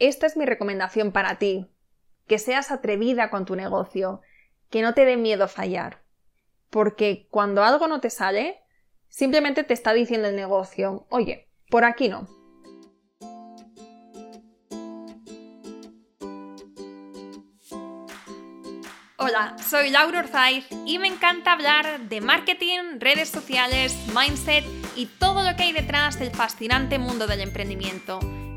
esta es mi recomendación para ti, que seas atrevida con tu negocio, que no te dé miedo fallar. Porque cuando algo no te sale, simplemente te está diciendo el negocio, oye, por aquí no. Hola, soy Laura Orzaiz y me encanta hablar de marketing, redes sociales, mindset y todo lo que hay detrás del fascinante mundo del emprendimiento.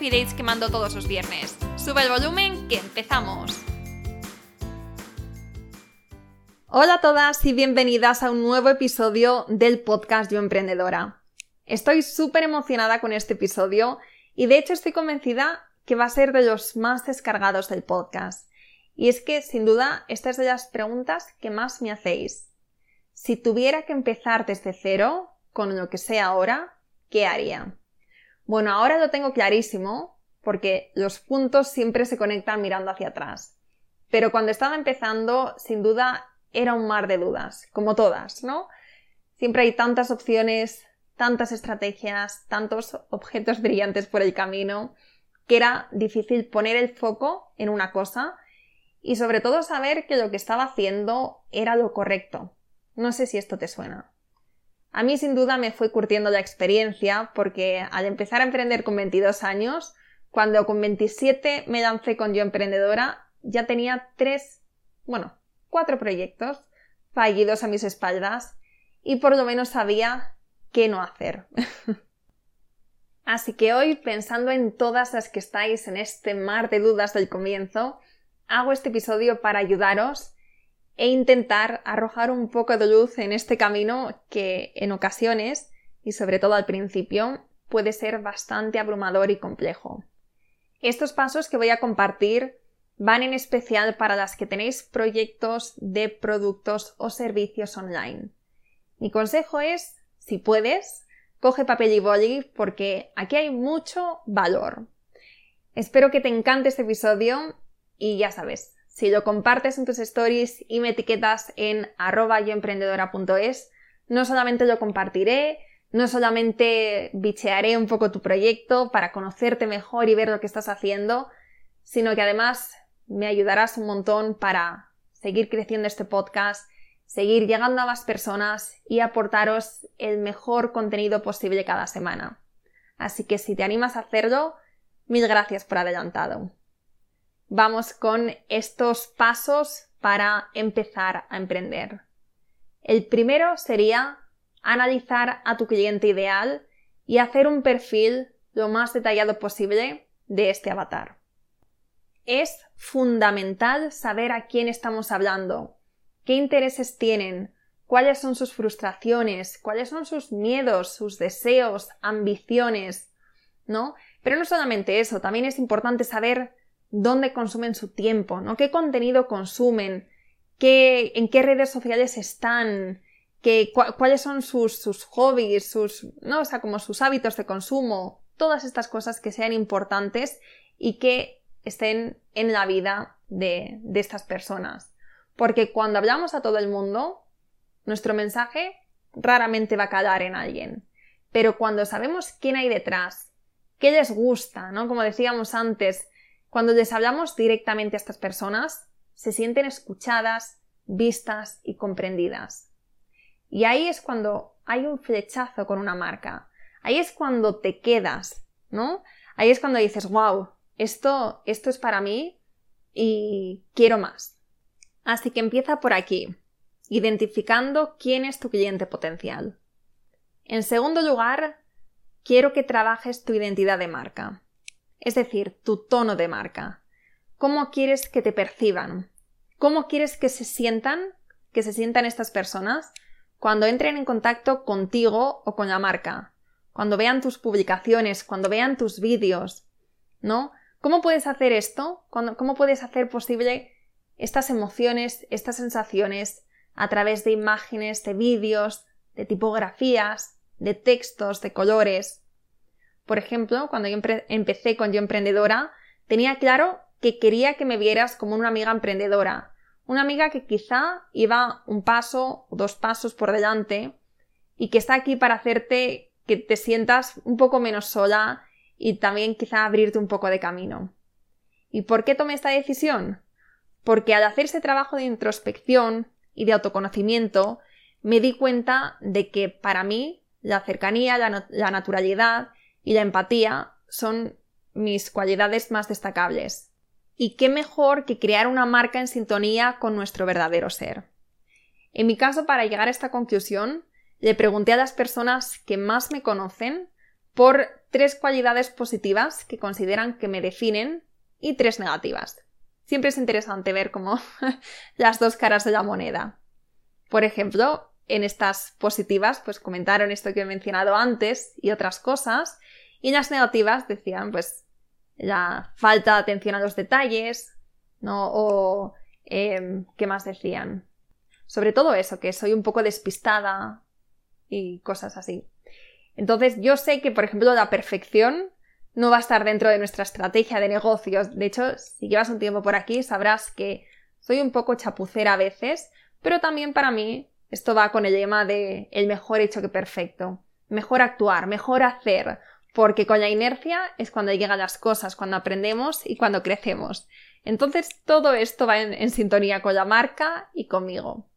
coffee que mando todos los viernes. Sube el volumen que empezamos. Hola a todas y bienvenidas a un nuevo episodio del podcast Yo Emprendedora. Estoy súper emocionada con este episodio y de hecho estoy convencida que va a ser de los más descargados del podcast. Y es que, sin duda, esta es de las preguntas que más me hacéis. Si tuviera que empezar desde cero, con lo que sé ahora, ¿qué haría? Bueno, ahora lo tengo clarísimo porque los puntos siempre se conectan mirando hacia atrás. Pero cuando estaba empezando, sin duda, era un mar de dudas, como todas, ¿no? Siempre hay tantas opciones, tantas estrategias, tantos objetos brillantes por el camino, que era difícil poner el foco en una cosa y sobre todo saber que lo que estaba haciendo era lo correcto. No sé si esto te suena. A mí sin duda me fue curtiendo la experiencia porque al empezar a emprender con 22 años, cuando con 27 me lancé con Yo Emprendedora, ya tenía tres, bueno, cuatro proyectos fallidos a mis espaldas y por lo menos sabía qué no hacer. Así que hoy, pensando en todas las que estáis en este mar de dudas del comienzo, hago este episodio para ayudaros e intentar arrojar un poco de luz en este camino que en ocasiones, y sobre todo al principio, puede ser bastante abrumador y complejo. Estos pasos que voy a compartir van en especial para las que tenéis proyectos de productos o servicios online. Mi consejo es, si puedes, coge papel y boli porque aquí hay mucho valor. Espero que te encante este episodio y ya sabes, si lo compartes en tus stories y me etiquetas en arroba yoemprendedora.es, no solamente lo compartiré, no solamente bichearé un poco tu proyecto para conocerte mejor y ver lo que estás haciendo, sino que además me ayudarás un montón para seguir creciendo este podcast, seguir llegando a más personas y aportaros el mejor contenido posible cada semana. Así que si te animas a hacerlo, mil gracias por adelantado vamos con estos pasos para empezar a emprender. El primero sería analizar a tu cliente ideal y hacer un perfil lo más detallado posible de este avatar. Es fundamental saber a quién estamos hablando, qué intereses tienen, cuáles son sus frustraciones, cuáles son sus miedos, sus deseos, ambiciones, ¿no? Pero no solamente eso, también es importante saber dónde consumen su tiempo, ¿no? ¿Qué contenido consumen? ¿Qué, ¿En qué redes sociales están? ¿Qué, ¿Cuáles son sus, sus hobbies? Sus, ¿no? O sea, como sus hábitos de consumo. Todas estas cosas que sean importantes y que estén en la vida de, de estas personas. Porque cuando hablamos a todo el mundo, nuestro mensaje raramente va a calar en alguien. Pero cuando sabemos quién hay detrás, qué les gusta, ¿no? Como decíamos antes, cuando les hablamos directamente a estas personas, se sienten escuchadas, vistas y comprendidas. Y ahí es cuando hay un flechazo con una marca. Ahí es cuando te quedas, ¿no? Ahí es cuando dices, wow, esto, esto es para mí y quiero más. Así que empieza por aquí, identificando quién es tu cliente potencial. En segundo lugar, quiero que trabajes tu identidad de marca es decir, tu tono de marca. ¿Cómo quieres que te perciban? ¿Cómo quieres que se sientan, que se sientan estas personas cuando entren en contacto contigo o con la marca, cuando vean tus publicaciones, cuando vean tus vídeos, ¿no? ¿Cómo puedes hacer esto? ¿Cómo puedes hacer posible estas emociones, estas sensaciones a través de imágenes, de vídeos, de tipografías, de textos, de colores? Por ejemplo, cuando yo empecé con Yo Emprendedora, tenía claro que quería que me vieras como una amiga emprendedora, una amiga que quizá iba un paso o dos pasos por delante y que está aquí para hacerte que te sientas un poco menos sola y también quizá abrirte un poco de camino. ¿Y por qué tomé esta decisión? Porque al hacer ese trabajo de introspección y de autoconocimiento, me di cuenta de que para mí la cercanía, la, la naturalidad y la empatía son mis cualidades más destacables. Y qué mejor que crear una marca en sintonía con nuestro verdadero ser. En mi caso, para llegar a esta conclusión, le pregunté a las personas que más me conocen por tres cualidades positivas que consideran que me definen y tres negativas. Siempre es interesante ver cómo las dos caras de la moneda. Por ejemplo, en estas positivas, pues comentaron esto que he mencionado antes y otras cosas, y las negativas decían, pues, la falta de atención a los detalles, ¿no? O em, ¿qué más decían? Sobre todo eso, que soy un poco despistada y cosas así. Entonces, yo sé que, por ejemplo, la perfección no va a estar dentro de nuestra estrategia de negocios. De hecho, si llevas un tiempo por aquí, sabrás que soy un poco chapucera a veces, pero también para mí esto va con el lema de el mejor hecho que perfecto. Mejor actuar, mejor hacer, porque con la inercia es cuando llegan las cosas, cuando aprendemos y cuando crecemos. Entonces todo esto va en, sintonía con la marca y conmigo.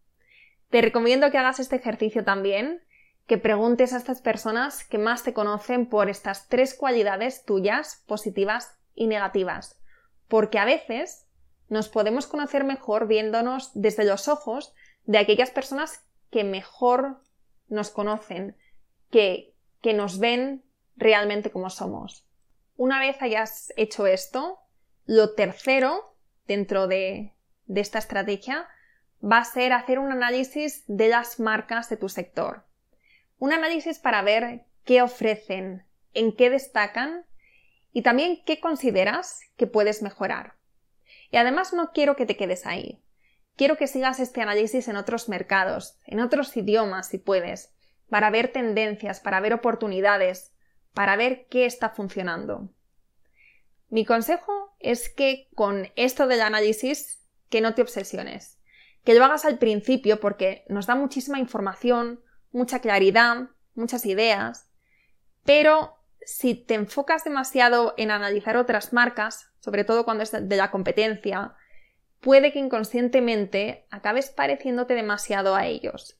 Te recomiendo que hagas este ejercicio también, que preguntes a estas personas que más te conocen por estas tres cualidades tuyas, positivas y negativas, porque a veces nos podemos conocer mejor viéndonos desde los ojos de aquellas personas que mejor nos conocen, que, que nos ven realmente como somos. Una vez hayas hecho esto, lo tercero dentro de, de esta estrategia va a ser hacer un análisis de las marcas de tu sector. Un análisis para ver qué ofrecen, en qué destacan y también qué consideras que puedes mejorar. Y además no quiero que te quedes ahí. Quiero que sigas este análisis en otros mercados, en otros idiomas si puedes, para ver tendencias, para ver oportunidades, para ver qué está funcionando. Mi consejo es que con esto del análisis, que no te obsesiones, que lo hagas al principio porque nos da muchísima información, mucha claridad, muchas ideas, pero si te enfocas demasiado en analizar otras marcas, sobre todo cuando es de la competencia, puede que inconscientemente acabes pareciéndote demasiado a ellos.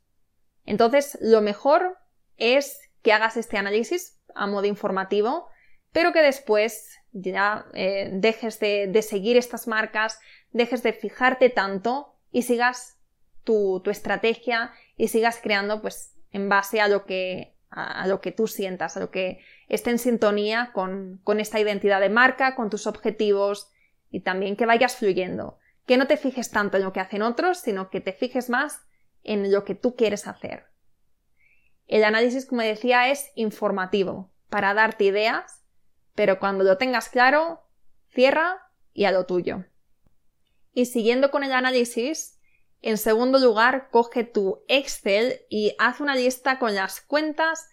Entonces, lo mejor es que hagas este análisis a modo informativo, pero que después ya eh, dejes de, seguir estas marcas, dejes de fijarte tanto y sigas tu, estrategia y sigas creando pues en base a lo que, a, lo que tú sientas, a lo que esté en sintonía con, con esta identidad de marca, con tus objetivos y también que vayas fluyendo. Que no te fijes tanto en lo que hacen otros, sino que te fijes más en lo que tú quieres hacer. El análisis, como decía, es informativo, para darte ideas, pero cuando lo tengas claro, cierra y a lo tuyo. Y siguiendo con el análisis, en segundo lugar, coge tu Excel y haz una lista con las cuentas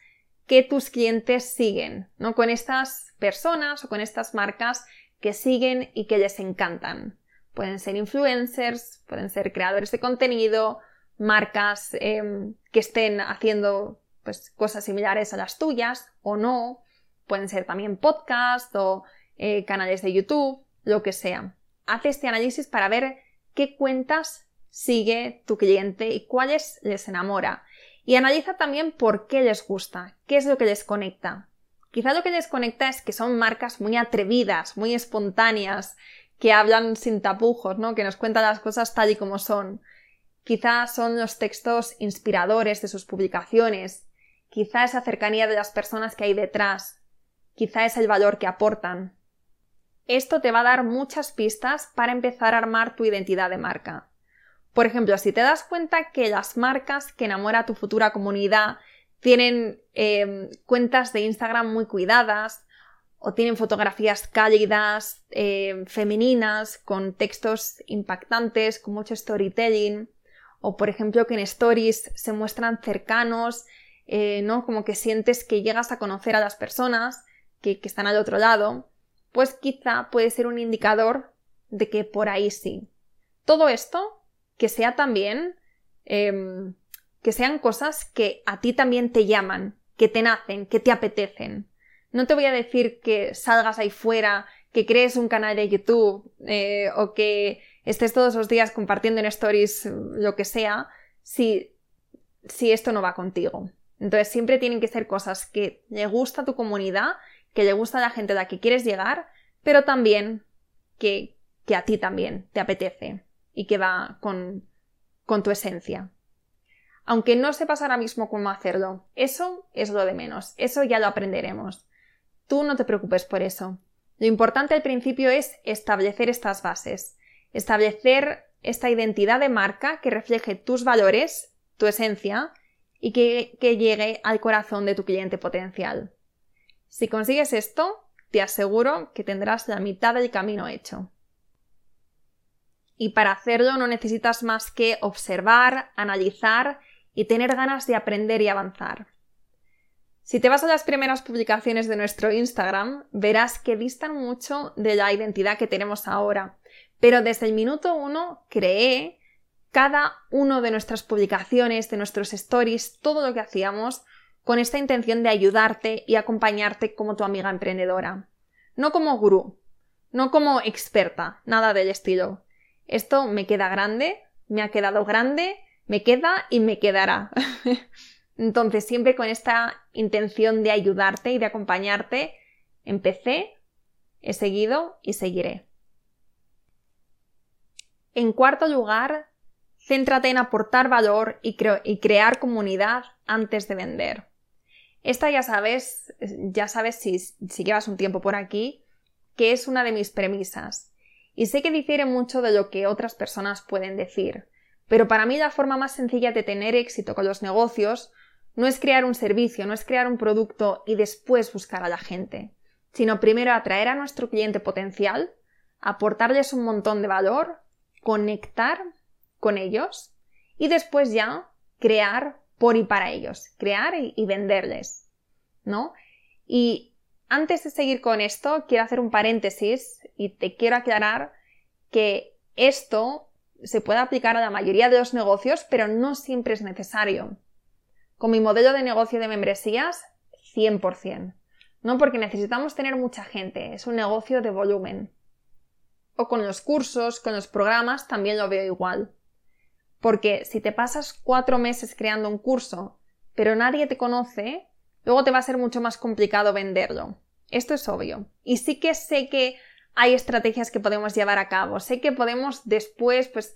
que tus clientes siguen, ¿no? Con estas personas o con estas marcas que siguen y que les encantan. Pueden ser influencers, pueden ser creadores de contenido, marcas em, que estén haciendo pues, cosas similares a las tuyas o no. Pueden ser también podcasts o eh, canales de YouTube, lo que sea. Haz este análisis para ver qué cuentas sigue tu cliente y cuáles les enamora. Y analiza también por qué les gusta, qué es lo que les conecta. Quizá lo que les conecta es que son marcas muy atrevidas, muy espontáneas, que hablan sin tapujos, ¿no? Que nos cuentan las cosas tal y como son. Quizá son los textos inspiradores de sus publicaciones, Quizá esa cercanía de las personas que hay detrás. Quizá es el valor que aportan. Esto te va a dar muchas pistas para empezar a armar tu identidad de marca. Por ejemplo, si te das cuenta que las marcas que enamora a tu futura comunidad tienen em, cuentas de Instagram muy cuidadas o tienen fotografías cálidas, em, femeninas, con textos impactantes, con mucho storytelling, o por ejemplo que en stories se muestran cercanos, eh, ¿no? Como que sientes que llegas a conocer a las personas que, están al otro lado, pues quizá puede ser un indicador de que por ahí sí. Todo esto que sea también em, que sean cosas que a ti también te llaman, que te nacen, que te apetecen. No te voy a decir que salgas ahí fuera, que crees un canal de YouTube eh, o que estés todos los días compartiendo en stories lo que sea, si, si esto no va contigo. Entonces siempre tienen que ser cosas que le gusta a tu comunidad, que le gusta la gente a la que quieres llegar, pero también que, que a ti también te apetece y que va con, con tu esencia. Aunque no sepas ahora mismo cómo hacerlo, eso es lo de menos, eso ya lo aprenderemos. Tú no te preocupes por eso. Lo importante al principio es establecer estas bases, establecer esta identidad de marca que refleje tus valores, tu esencia, y que, llegue al corazón de tu cliente potencial. Si consigues esto, te aseguro que tendrás la mitad del camino hecho. Y para hacerlo no necesitas más que observar, analizar y tener ganas de aprender y avanzar. Si te vas a las primeras publicaciones de nuestro Instagram, verás que distan mucho de la identidad que tenemos ahora. Pero desde el minuto uno creé cada uno de nuestras publicaciones, de nuestros stories, todo lo que hacíamos con esta intención de ayudarte y acompañarte como tu amiga emprendedora. No como gurú, no como experta, nada del estilo. Esto me queda grande, me ha quedado grande, me queda y me quedará. Entonces, siempre con esta intención de ayudarte y de acompañarte, empecé, he seguido y seguiré. En cuarto lugar, céntrate en aportar valor y, y, crear comunidad antes de vender. Esta ya sabes, ya sabes si, si llevas un tiempo por aquí, que es una de mis premisas. Y sé que difiere mucho de lo que otras personas pueden decir, pero para mí la forma más sencilla de tener éxito con los negocios no es crear un servicio, no es crear un producto y después buscar a la gente, sino primero atraer a nuestro cliente potencial, aportarles un montón de valor, conectar con ellos y después ya crear por y para ellos, crear y, venderles, ¿no? Y antes de seguir con esto, quiero hacer un paréntesis y te quiero aclarar que esto se puede aplicar a la mayoría de los negocios, pero no siempre es necesario. Con mi modelo de negocio de membresías, 100%. No porque necesitamos tener mucha gente, es un negocio de volumen. O con los cursos, con los programas, también lo veo igual. Porque si te pasas cuatro meses creando un curso, pero nadie te conoce, luego te va a ser mucho más complicado venderlo. Esto es obvio. Y sí que sé que hay estrategias que podemos llevar a cabo. Sé que podemos después, pues,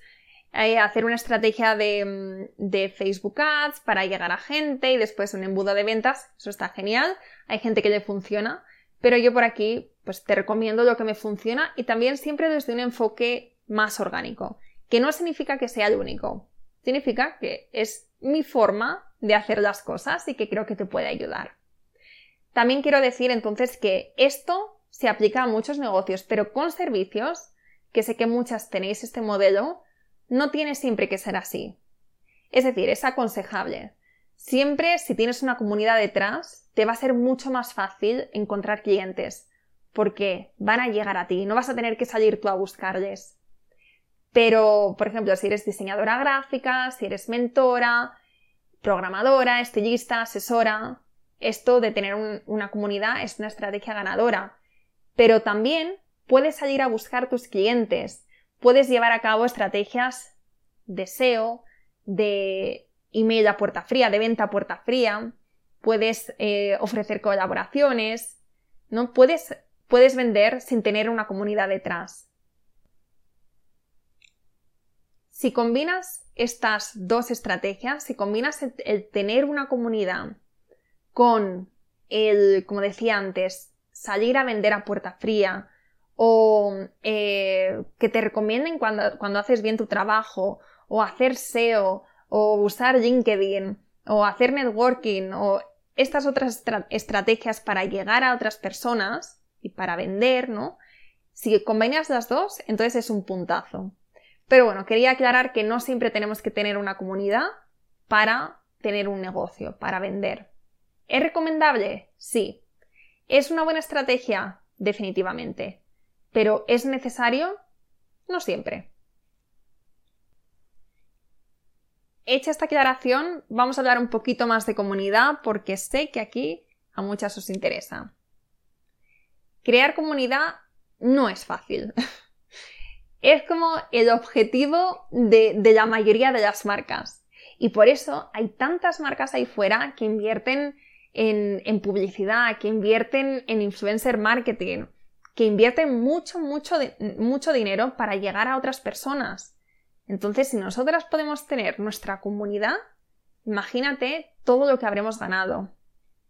eh, hacer una estrategia de, mm, de, Facebook Ads para llegar a gente y después un embudo de ventas. Eso está genial. Hay gente que le funciona. Pero yo por aquí, pues te recomiendo lo que me funciona y también siempre desde un enfoque más orgánico. Que no significa que sea el único. Significa que es mi forma de hacer las cosas y que creo que te puede ayudar. También quiero decir entonces que esto se aplica a muchos negocios, pero con servicios, que sé que muchas tenéis este modelo, no tiene siempre que ser así. Es decir, es aconsejable. Siempre si tienes una comunidad detrás, te va a ser mucho más fácil encontrar clientes, porque van a llegar a ti, no vas a tener que salir tú a buscarles. Pero, por ejemplo, si eres diseñadora gráfica, si eres mentora, programadora, estilista, asesora. Esto de tener una comunidad es una estrategia ganadora. Pero también puedes salir a buscar tus clientes, puedes llevar a cabo estrategias de SEO, de email a puerta fría, de venta a puerta fría, puedes eh, ofrecer colaboraciones, ¿no? Puedes, puedes vender sin tener una comunidad detrás. Si combinas estas dos estrategias, si combinas el, tener una comunidad con el, como decía antes, salir a vender a puerta fría o eh, que te recomienden cuando, cuando haces bien tu trabajo o hacer SEO, o usar LinkedIn, o hacer networking, o estas otras estrategias para llegar a otras personas y para vender, ¿no? Si combinas las dos, entonces es un puntazo. Pero bueno, quería aclarar que no siempre tenemos que tener una comunidad para tener un negocio, para vender. ¿Es recomendable? Sí. ¿Es una buena estrategia? Definitivamente. Pero ¿es necesario? No siempre. Hecha esta aclaración, vamos a hablar un poquito más de comunidad porque sé que aquí a muchas os interesa. Crear comunidad no es fácil. es como el objetivo de, la mayoría de las marcas. Y por eso hay tantas marcas ahí fuera que invierten en, publicidad, que invierten en influencer marketing, que invierten mucho, mucho, mucho dinero para llegar a otras personas. Entonces, si nosotras podemos tener nuestra comunidad, imagínate todo lo que habremos ganado.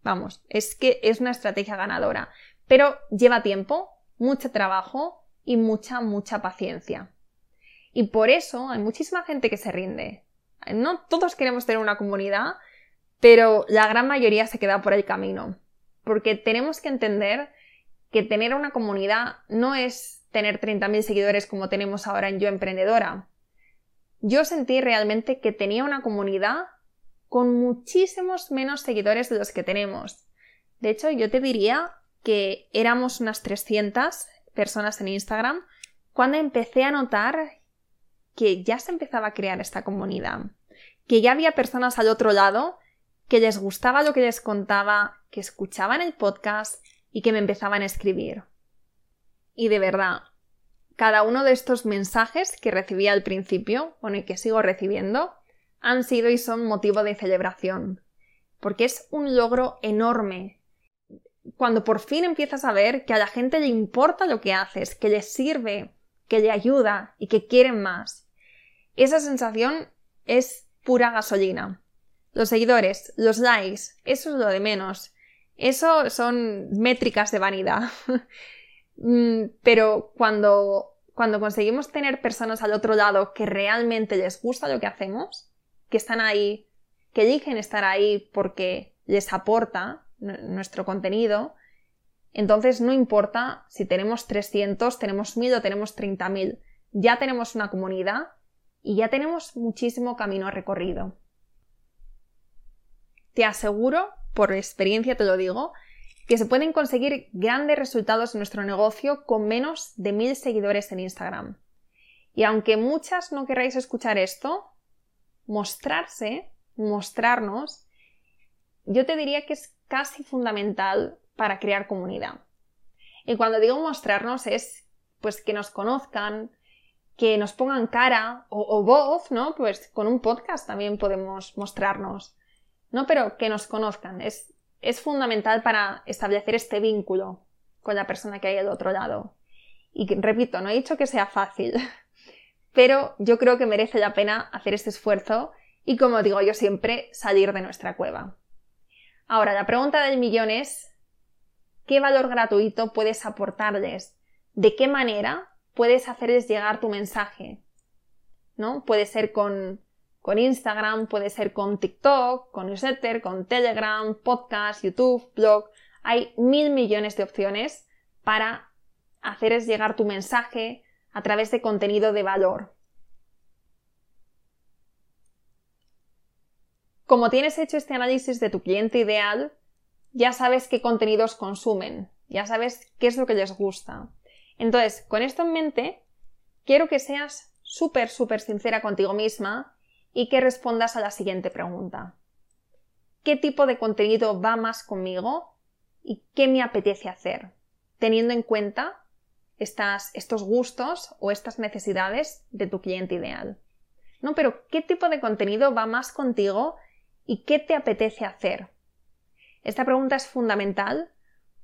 Vamos, es que es una estrategia ganadora. Pero lleva tiempo, mucho trabajo y mucha, mucha paciencia. Y por eso hay muchísima gente que se rinde. No todos queremos tener una comunidad, pero la gran mayoría se queda por el camino. Porque tenemos que entender que tener una comunidad no es tener 30.000 seguidores como tenemos ahora en Yo Emprendedora yo sentí realmente que tenía una comunidad con muchísimos menos seguidores de los que tenemos. De hecho, yo te diría que éramos unas 300 personas en Instagram cuando empecé a notar que ya se empezaba a crear esta comunidad, que ya había personas al otro lado que les gustaba lo que les contaba, que escuchaban el podcast y que me empezaban a escribir. Y de verdad, cada uno de estos mensajes que recibí al principio, o y que sigo recibiendo, han sido y son motivo de celebración, porque es un logro enorme. Cuando por fin empiezas a ver que a la gente le importa lo que haces, que le sirve, que le ayuda y que quieren más. Esa sensación es pura gasolina. Los seguidores, los likes, eso es lo de menos. Eso son métricas de vanidad. Mm, pero cuando, cuando conseguimos tener personas al otro lado que realmente les gusta lo que hacemos, que están ahí, que eligen estar ahí porque les aporta nuestro contenido, entonces no importa si tenemos 300, tenemos 1000 o tenemos 30.000, ya tenemos una comunidad y ya tenemos muchísimo camino recorrido. Te aseguro, por experiencia te lo digo, que se pueden conseguir grandes resultados en nuestro negocio con menos de mil seguidores en Instagram. Y aunque muchas no queráis escuchar esto, mostrarse, mostrarnos, yo te diría que es casi fundamental para crear comunidad. Y cuando digo mostrarnos es pues que nos conozcan, que nos pongan cara o, o, voz, ¿no? Pues con un podcast también podemos mostrarnos. No, pero que nos conozcan. Es es fundamental para establecer este vínculo con la persona que hay al otro lado. Y repito, no he dicho que sea fácil, pero yo creo que merece la pena hacer este esfuerzo y, como digo yo siempre, salir de nuestra cueva. Ahora, la pregunta del millón es, ¿qué valor gratuito puedes aportarles? ¿De qué manera puedes hacerles llegar tu mensaje? ¿No? Puede ser con con Instagram, puede ser con TikTok, con newsletter, con Telegram, podcast, YouTube, blog. Hay mil millones de opciones para haceres llegar tu mensaje a través de contenido de valor. Como tienes hecho este análisis de tu cliente ideal, ya sabes qué contenidos consumen, ya sabes qué es lo que les gusta. Entonces, con esto en mente, quiero que seas súper, súper sincera contigo misma y que respondas a la siguiente pregunta. ¿Qué tipo de contenido va más conmigo y qué me apetece hacer? Teniendo en cuenta estos gustos o estas necesidades de tu cliente ideal. No, pero ¿qué tipo de contenido va más contigo y qué te apetece hacer? Esta pregunta es fundamental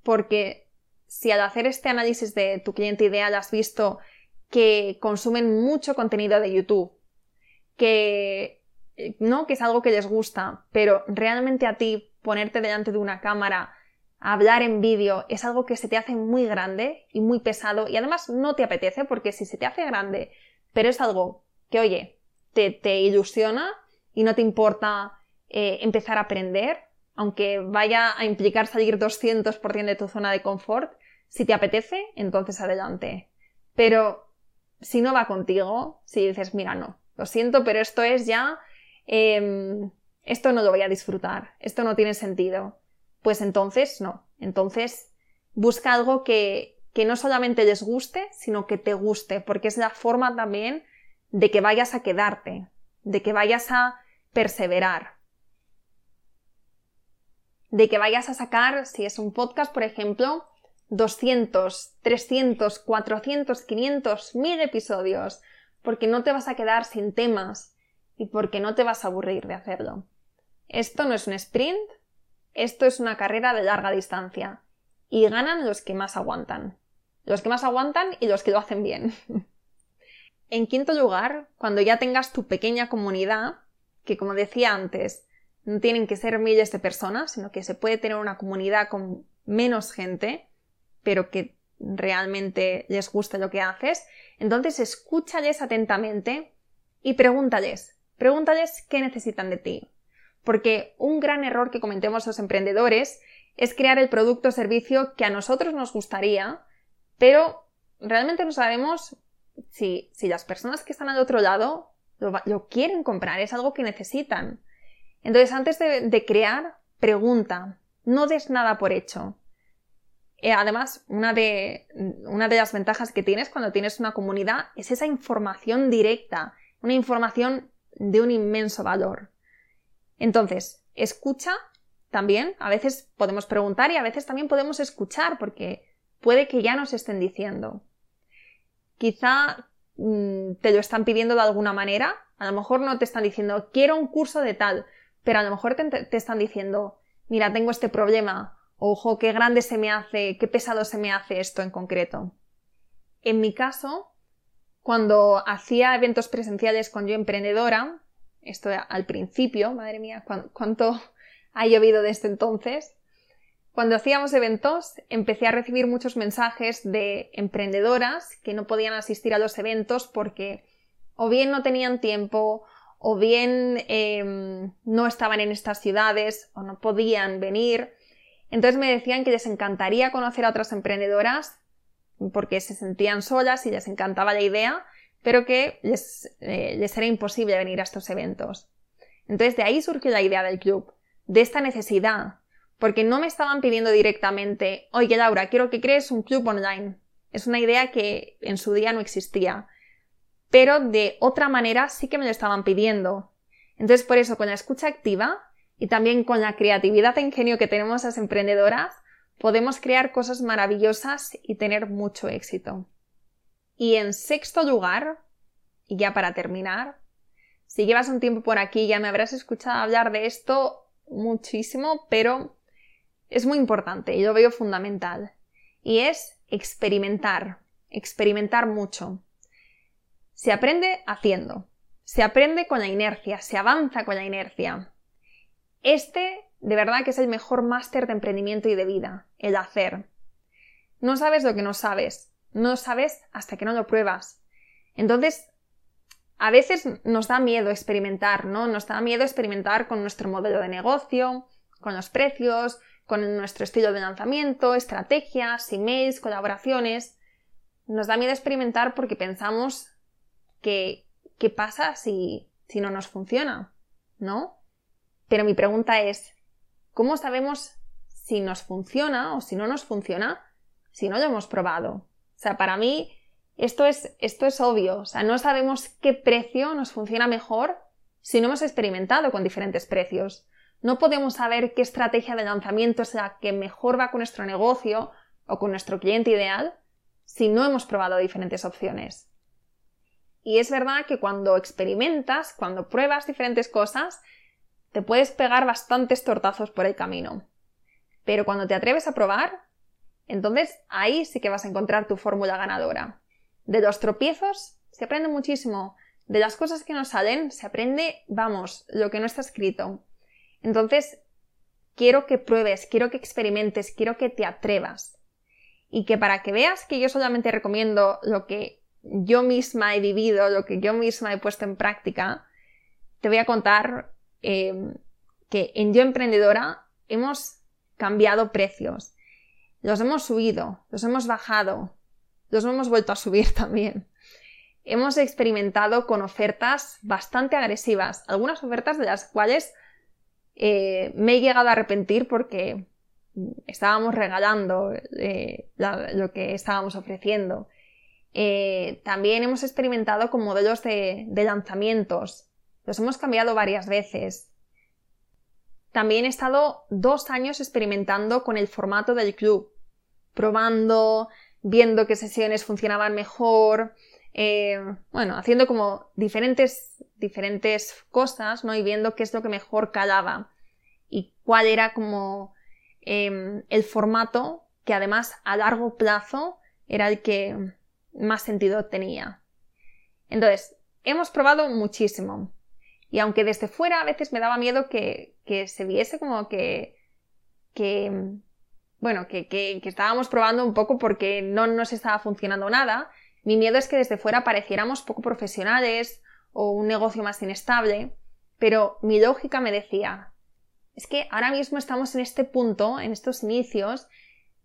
porque si al hacer este análisis de tu cliente ideal has visto que consumen mucho contenido de YouTube, que eh, no que es algo que les gusta, pero realmente a ti ponerte delante de una cámara, hablar en vídeo, es algo que se te hace muy grande y muy pesado y además no te apetece porque si se te hace grande, pero es algo que, oye, te, ilusiona y no te importa eh, empezar a aprender, aunque vaya a implicar salir 200% de tu zona de confort, si te apetece, entonces adelante. Pero si no va contigo, si dices, mira, no, lo siento, pero esto es ya, em, esto no lo voy a disfrutar, esto no tiene sentido, pues entonces no, entonces busca algo que, que no solamente les guste, sino que te guste, porque es la forma también de que vayas a quedarte, de que vayas a perseverar, de que vayas a sacar, si es un podcast, por ejemplo, 200, 300, 400, 500, 1000 episodios, porque no te vas a quedar sin temas y porque no te vas a aburrir de hacerlo. Esto no es un sprint, esto es una carrera de larga distancia y ganan los que más aguantan. Los que más aguantan y los que lo hacen bien. en quinto lugar, cuando ya tengas tu pequeña comunidad, que como decía antes, no tienen que ser miles de personas, sino que se puede tener una comunidad con menos gente, pero que realmente les gusta lo que haces, entonces escúchales atentamente y pregúntales, pregúntales qué necesitan de ti. Porque un gran error que cometemos los emprendedores es crear el producto o servicio que a nosotros nos gustaría, pero realmente no sabemos si, si las personas que están al otro lado lo, quieren comprar, es algo que necesitan. Entonces, antes de, de crear, pregunta, no des nada por hecho. Eh, además, una de, una de las ventajas que tienes cuando tienes una comunidad es esa información directa, una información de un inmenso valor. Entonces, escucha también, a veces podemos preguntar y a veces también podemos escuchar porque puede que ya nos estén diciendo. Quizá mm, te lo están pidiendo de alguna manera, a lo mejor no te están diciendo quiero un curso de tal, pero a lo mejor te están diciendo mira, tengo este problema ojo, qué grande se me hace, qué pesado se me hace esto en concreto. En mi caso, cuando hacía eventos presenciales con yo emprendedora, esto al principio, madre mía, cuánto ha llovido desde entonces, cuando hacíamos eventos empecé a recibir muchos mensajes de emprendedoras que no podían asistir a los eventos porque o bien no tenían tiempo, o bien em, no estaban en estas ciudades, o no podían venir, entonces me decían que les encantaría conocer a otras emprendedoras porque se sentían solas y les encantaba la idea, pero que les, eh, era imposible venir a estos eventos. Entonces de ahí surgió la idea del club, de esta necesidad, porque no me estaban pidiendo directamente, oye Laura, quiero que crees un club online. Es una idea que en su día no existía, pero de otra manera sí que me lo estaban pidiendo. Entonces por eso con la escucha activa y también con la creatividad e ingenio que tenemos las emprendedoras, podemos crear cosas maravillosas y tener mucho éxito. Y en sexto lugar, y ya para terminar, si llevas un tiempo por aquí ya me habrás escuchado hablar de esto muchísimo, pero es muy importante y lo veo fundamental. Y es experimentar, experimentar mucho. Se aprende haciendo, se aprende con la inercia, se avanza con la inercia. Este, de verdad, que es el mejor máster de emprendimiento y de vida, el hacer. No sabes lo que no sabes, no sabes hasta que no lo pruebas. Entonces, a veces nos da miedo experimentar, ¿no? Nos da miedo experimentar con nuestro modelo de negocio, con los precios, con nuestro estilo de lanzamiento, estrategias, emails, colaboraciones. Nos da miedo experimentar porque pensamos que ¿qué pasa si, si no nos funciona? ¿No? Pero mi pregunta es, ¿cómo sabemos si nos funciona o si no nos funciona si no lo hemos probado? O sea, para mí esto es, esto es obvio. O sea, no sabemos qué precio nos funciona mejor si no hemos experimentado con diferentes precios. No podemos saber qué estrategia de lanzamiento es la que mejor va con nuestro negocio o con nuestro cliente ideal si no hemos probado diferentes opciones. Y es verdad que cuando experimentas, cuando pruebas diferentes cosas, te puedes pegar bastantes tortazos por el camino. Pero cuando te atreves a probar, entonces ahí sí que vas a encontrar tu fórmula ganadora. De los tropiezos se aprende muchísimo. De las cosas que no salen se aprende, vamos, lo que no está escrito. Entonces, quiero que pruebes, quiero que experimentes, quiero que te atrevas. Y que para que veas que yo solamente recomiendo lo que yo misma he vivido, lo que yo misma he puesto en práctica, te voy a contar em, que en Yo Emprendedora hemos cambiado precios. Los hemos subido, los hemos bajado, los hemos vuelto a subir también. Hemos experimentado con ofertas bastante agresivas, algunas ofertas de las cuales eh, me he llegado a arrepentir porque estábamos regalando eh, lo que estábamos ofreciendo. Eh, también hemos experimentado con modelos de, lanzamientos. Los hemos cambiado varias veces. También he estado dos años experimentando con el formato del club, probando, viendo qué sesiones funcionaban mejor, eh, bueno, haciendo como diferentes, diferentes cosas, ¿no? Y viendo qué es lo que mejor calaba y cuál era como em, el formato que además a largo plazo era el que más sentido tenía. Entonces, hemos probado muchísimo. Y aunque desde fuera a veces me daba miedo que, que se viese como que, que bueno, que, que, estábamos probando un poco porque no nos estaba funcionando nada, mi miedo es que desde fuera pareciéramos poco profesionales o un negocio más inestable, pero mi lógica me decía, es que ahora mismo estamos en este punto, en estos inicios,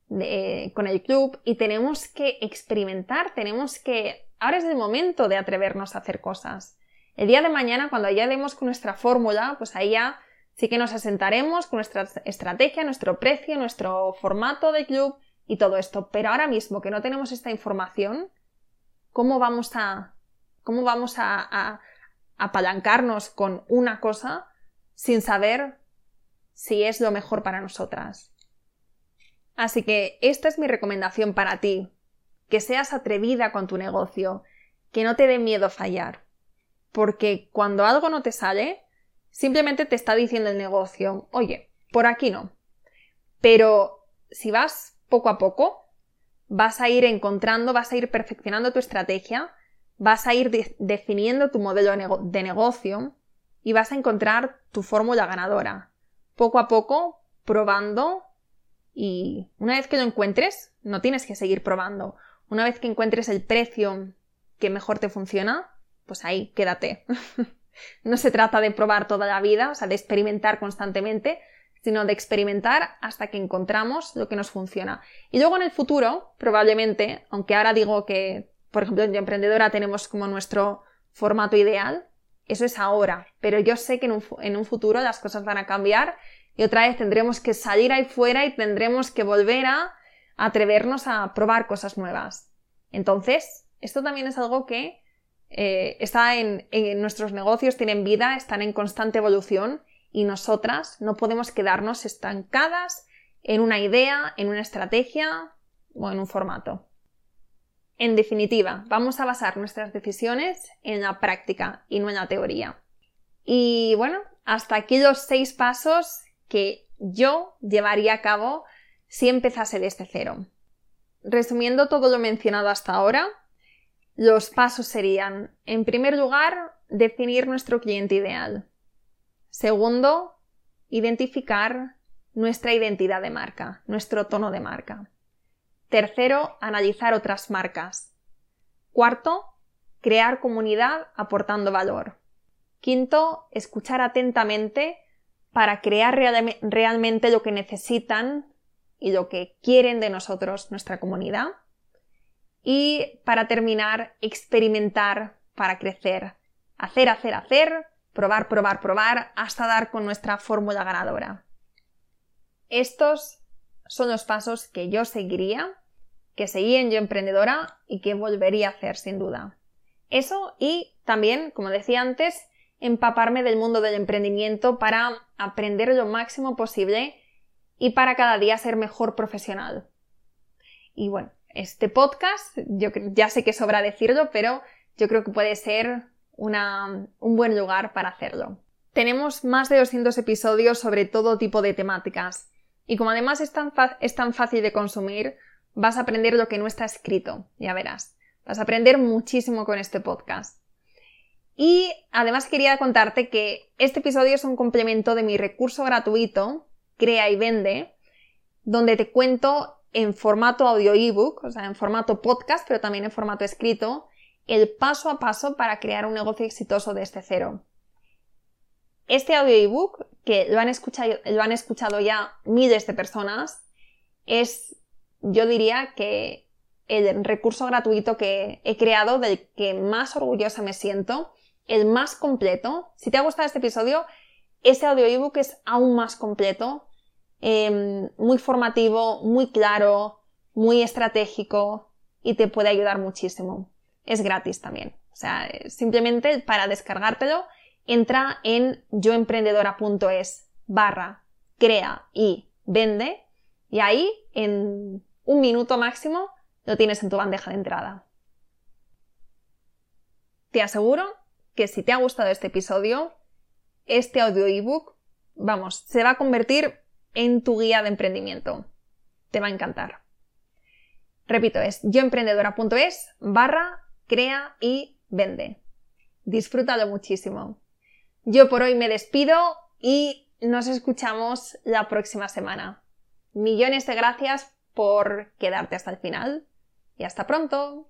con el club y tenemos que experimentar, tenemos que... Ahora es el momento de atrevernos a hacer cosas. El día de mañana, cuando ya demos con nuestra fórmula, pues ahí ya sí que nos asentaremos con nuestra estrategia, nuestro precio, nuestro formato de club y todo esto. Pero ahora mismo que no tenemos esta información, ¿cómo vamos a, cómo vamos a, a apalancarnos con una cosa sin saber si es lo mejor para nosotras? Así que esta es mi recomendación para ti, que seas atrevida con tu negocio, que no te dé miedo fallar, porque cuando algo no te sale, simplemente te está diciendo el negocio, oye, por aquí no. Pero si vas poco a poco, vas a ir encontrando, vas a ir perfeccionando tu estrategia, vas a ir definiendo tu modelo de negocio y vas a encontrar tu fórmula ganadora. Poco a poco, probando y una vez que lo encuentres, no tienes que seguir probando. Una vez que encuentres el precio que mejor te funciona, pues ahí quédate. no se trata de probar toda la vida, o sea, de experimentar constantemente, sino de experimentar hasta que encontramos lo que nos funciona. Y luego en el futuro, probablemente, aunque ahora digo que, por ejemplo, en Emprendedora tenemos como nuestro formato ideal, eso es ahora, pero yo sé que en un, en un futuro las cosas van a cambiar y otra vez tendremos que salir ahí fuera y tendremos que volver a atrevernos a probar cosas nuevas. Entonces, esto también es algo que eh, está en, nuestros negocios, tienen vida, están en constante evolución y nosotras no podemos quedarnos estancadas en una idea, en una estrategia o en un formato. En definitiva, vamos a basar nuestras decisiones en la práctica y no en la teoría. Y bueno, hasta aquí los seis pasos que yo llevaría a cabo si empezase desde cero. Resumiendo todo lo mencionado hasta ahora, los pasos serían, en primer lugar, definir nuestro cliente ideal. Segundo, identificar nuestra identidad de marca, nuestro tono de marca. Tercero, analizar otras marcas. Cuarto, crear comunidad aportando valor. Quinto, escuchar atentamente para crear realmente lo que necesitan y lo que quieren de nosotros nuestra comunidad. Y para terminar, experimentar para crecer. Hacer, hacer, hacer, probar, probar, probar, hasta dar con nuestra fórmula ganadora. Estos son los pasos que yo seguiría, que seguí en Yo Emprendedora y que volvería a hacer sin duda. Eso y también, como decía antes, empaparme del mundo del emprendimiento para aprender lo máximo posible y para cada día ser mejor profesional. Y bueno, este podcast, yo ya sé que sobra decirlo, pero yo creo que puede ser un buen lugar para hacerlo. Tenemos más de 200 episodios sobre todo tipo de temáticas y como además es tan, es tan fácil de consumir, vas a aprender lo que no está escrito, ya verás. Vas a aprender muchísimo con este podcast. Y además quería contarte que este episodio es un complemento de mi recurso gratuito, Crea y Vende, donde te cuento en formato audio ebook, o sea, en formato podcast, pero también en formato escrito, el paso a paso para crear un negocio exitoso desde cero. Este audio ebook, que lo han escuchado, lo han escuchado ya miles de personas, es, yo diría que el recurso gratuito que he creado del que más orgullosa me siento, el más completo. Si te ha gustado este episodio, este audio ebook es aún más completo, em, muy formativo, muy claro, muy estratégico y te puede ayudar muchísimo. Es gratis también. O sea, simplemente para descargártelo, entra en yoemprendedora.es barra crea y vende y ahí en un minuto máximo lo tienes en tu bandeja de entrada. Te aseguro que si te ha gustado este episodio, este audio ebook, vamos, se va a convertir en tu guía de emprendimiento. Te va a encantar. Repito, es yoemprendedora.es barra crea y vende. Disfrútalo muchísimo. Yo por hoy me despido y nos escuchamos la próxima semana. Millones de gracias por quedarte hasta el final y hasta pronto.